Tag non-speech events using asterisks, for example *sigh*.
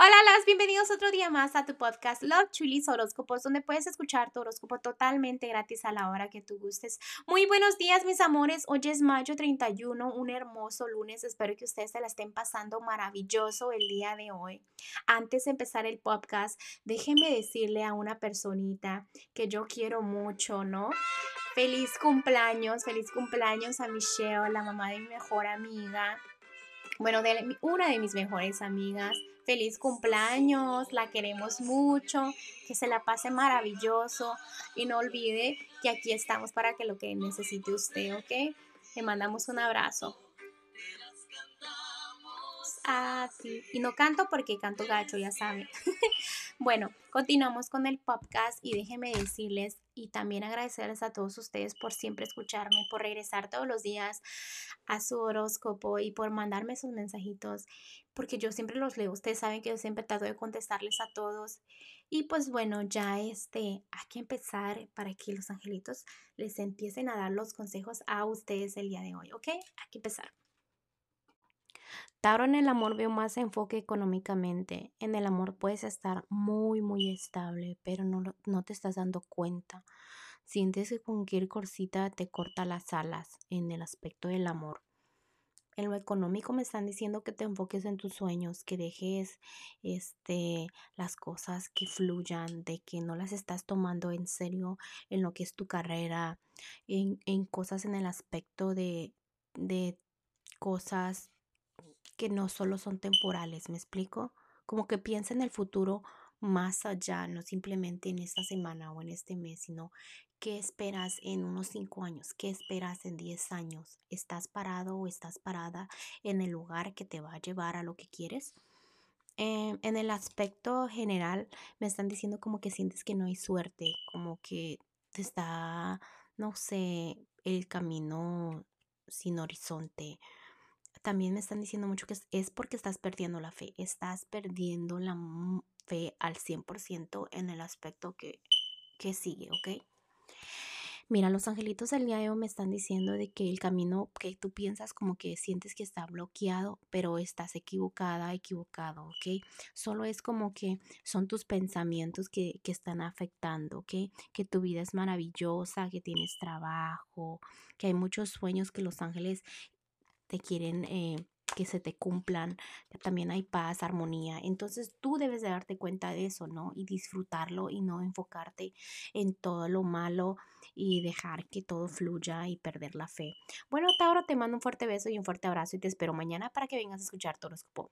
Hola, las bienvenidos otro día más a tu podcast Love Chulis Horóscopos, donde puedes escuchar tu horóscopo totalmente gratis a la hora que tú gustes. Muy buenos días, mis amores. Hoy es mayo 31, un hermoso lunes. Espero que ustedes se la estén pasando maravilloso el día de hoy. Antes de empezar el podcast, déjenme decirle a una personita que yo quiero mucho, ¿no? Feliz cumpleaños, feliz cumpleaños a Michelle, la mamá de mi mejor amiga. Bueno, de una de mis mejores amigas feliz cumpleaños, la queremos mucho, que se la pase maravilloso y no olvide que aquí estamos para que lo que necesite usted, ¿ok? Le mandamos un abrazo. Y no canto porque canto gacho, ya saben. *laughs* bueno, continuamos con el podcast y déjenme decirles y también agradecerles a todos ustedes por siempre escucharme, por regresar todos los días a su horóscopo y por mandarme sus mensajitos, porque yo siempre los leo. Ustedes saben que yo siempre trato de contestarles a todos. Y pues bueno, ya este, hay que empezar para que los angelitos les empiecen a dar los consejos a ustedes el día de hoy, ¿ok? Hay que empezar. Tauro en el amor veo más enfoque económicamente. En el amor puedes estar muy, muy estable, pero no, no te estás dando cuenta. Sientes que cualquier corsita te corta las alas en el aspecto del amor. En lo económico me están diciendo que te enfoques en tus sueños, que dejes este las cosas que fluyan, de que no las estás tomando en serio en lo que es tu carrera, en, en cosas en el aspecto de, de cosas que no solo son temporales, ¿me explico? Como que piensa en el futuro más allá, no simplemente en esta semana o en este mes, sino qué esperas en unos cinco años, qué esperas en diez años. ¿Estás parado o estás parada en el lugar que te va a llevar a lo que quieres? Em, en el aspecto general, me están diciendo como que sientes que no hay suerte, como que te está, no sé, el camino sin horizonte también me están diciendo mucho que es, porque estás perdiendo la fe, estás perdiendo la fe al 100% en el aspecto que, que sigue, ¿ok? Mira, los angelitos del día de hoy me están diciendo de que el camino que tú piensas como que sientes que está bloqueado, pero estás equivocada, equivocado, ¿ok? Solo es como que son tus pensamientos que, que están afectando, ¿ok? Que tu vida es maravillosa, que tienes trabajo, que hay muchos sueños que los ángeles te quieren eh, que se te cumplan, también hay paz, armonía. Entonces tú debes de darte cuenta de eso, ¿no? Y disfrutarlo y no enfocarte en todo lo malo y dejar que todo fluya y perder la fe. Bueno, Tauro, te mando un fuerte beso y un fuerte abrazo y te espero mañana para que vengas a escuchar tu horóscopo.